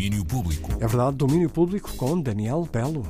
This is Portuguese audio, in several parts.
Domínio Público. É verdade, domínio público com Daniel Belo.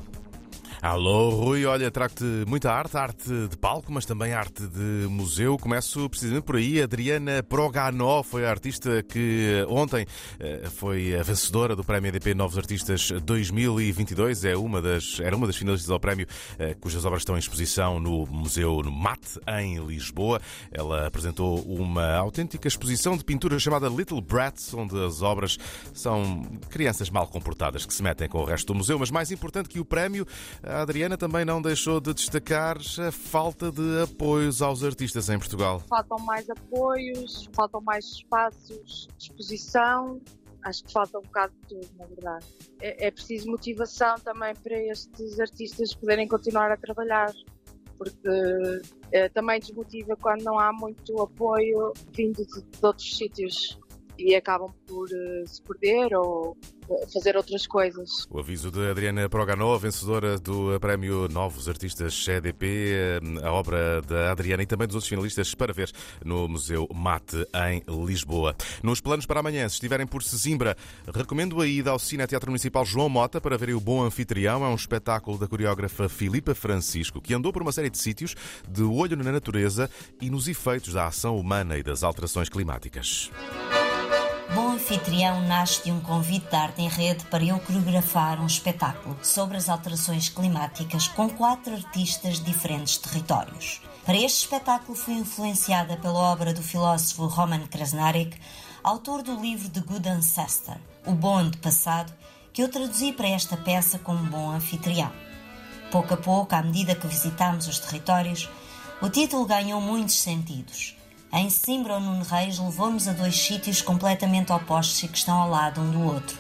Alô, Rui, olha, trago-te muita arte, arte de palco, mas também arte de museu. Começo precisamente por aí. Adriana Proganó foi a artista que ontem eh, foi a vencedora do Prémio EDP Novos Artistas 2022. É uma das, era uma das finalistas ao prémio, eh, cujas obras estão em exposição no Museu Mate, em Lisboa. Ela apresentou uma autêntica exposição de pintura chamada Little Brats, onde as obras são crianças mal comportadas que se metem com o resto do museu. Mas mais importante que o prémio, a Adriana também não deixou de destacar a falta de apoios aos artistas em Portugal. Faltam mais apoios, faltam mais espaços de exposição. Acho que falta um bocado de tudo, na verdade. É, é preciso motivação também para estes artistas poderem continuar a trabalhar, porque é, também desmotiva quando não há muito apoio vindo de, de outros sítios e acabam por uh, se perder ou fazer outras coisas. O aviso de Adriana Proganó, vencedora do Prémio Novos Artistas eh, a obra da Adriana e também dos outros finalistas para ver no Museu Mate em Lisboa. Nos planos para amanhã, se estiverem por Sesimbra, recomendo a ida ao Cine Teatro Municipal João Mota para verem o Bom Anfitrião. É um espetáculo da coreógrafa Filipa Francisco, que andou por uma série de sítios de olho na natureza e nos efeitos da ação humana e das alterações climáticas. Bom Anfitrião nasce de um convite da Arte em Rede para eu coreografar um espetáculo sobre as alterações climáticas com quatro artistas de diferentes territórios. Para este espetáculo fui influenciada pela obra do filósofo Roman Krasnarek, autor do livro The Good Ancestor, O Bom Antepassado, que eu traduzi para esta peça como Bom Anfitrião. Pouco a pouco, à medida que visitámos os territórios, o título ganhou muitos sentidos – em Simbra ou Nuno Reis levou-nos a dois sítios completamente opostos e que estão ao lado um do outro.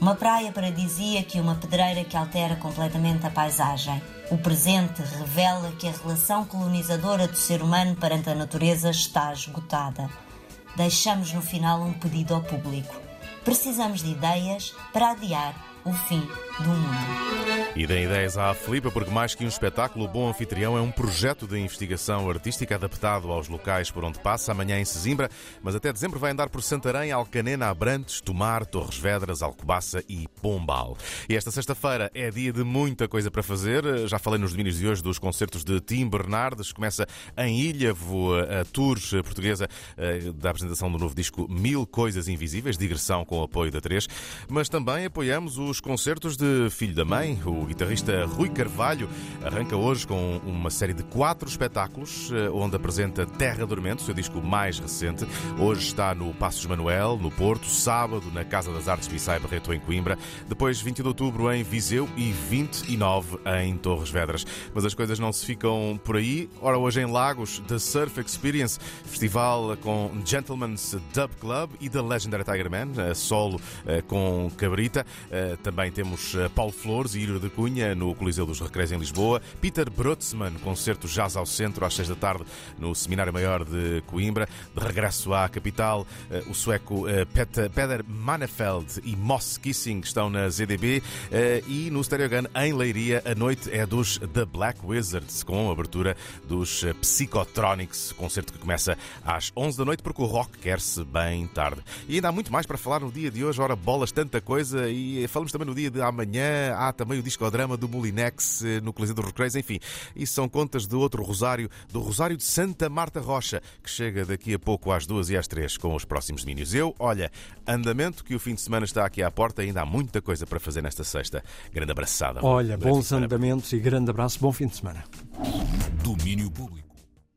Uma praia paradisíaca e uma pedreira que altera completamente a paisagem. O presente revela que a relação colonizadora do ser humano perante a natureza está esgotada. Deixamos no final um pedido ao público. Precisamos de ideias para adiar o fim do mundo. E deem ideias à Filipa, porque mais que um espetáculo, o Bom Anfitrião é um projeto de investigação artística adaptado aos locais por onde passa, amanhã em Sesimbra, mas até dezembro vai andar por Santarém, Alcanena, Abrantes, Tomar, Torres Vedras, Alcobaça e Pombal. E esta sexta-feira é dia de muita coisa para fazer. Já falei nos domínios de hoje dos concertos de Tim Bernardes. Começa em Ilhavo a tour portuguesa eh, da apresentação do novo disco Mil Coisas Invisíveis, digressão com o apoio da 3. Mas também apoiamos os concertos de Filho da Mãe, o guitarrista Rui Carvalho arranca hoje com uma série de quatro espetáculos, eh, onde apresenta Terra Dormente, seu disco mais recente. Hoje está no Passos Manuel, no Porto, sábado na Casa das Artes Bissai Barreto, em Coimbra, depois 20 de outubro em Viseu e 29 em Torres Vedras. Mas as coisas não se ficam por aí. Ora, hoje em Lagos, The Surf Experience, festival com Gentleman's Dub Club e The Legendary Tiger Man, solo eh, com Cabrita. Eh, também temos Paulo Flores e Iro de Cunha, no Coliseu dos Recreios em Lisboa. Peter Brotzmann, concerto Jazz ao Centro, às 6 da tarde, no Seminário Maior de Coimbra. De regresso à capital, eh, o sueco eh, Peter Manefeld e Moss Kissing estão na ZDB. Eh, e no Stereogun, em Leiria, a noite é dos The Black Wizards, com a abertura dos Psychotronics, concerto que começa às 11 da noite, porque o rock quer-se bem tarde. E ainda há muito mais para falar no dia de hoje. Ora, bolas, tanta coisa. E falamos também no dia de amanhã. Há também o disco psicodrama do Molinex eh, no Coliseu dos Recreios, enfim. Isso são contas de outro Rosário, do Rosário de Santa Marta Rocha, que chega daqui a pouco às duas e às três com os próximos domínios. Eu, olha, andamento que o fim de semana está aqui à porta, ainda há muita coisa para fazer nesta sexta. Grande abraçada. Olha, bons andamentos e grande abraço, bom fim de semana. Domínio Público.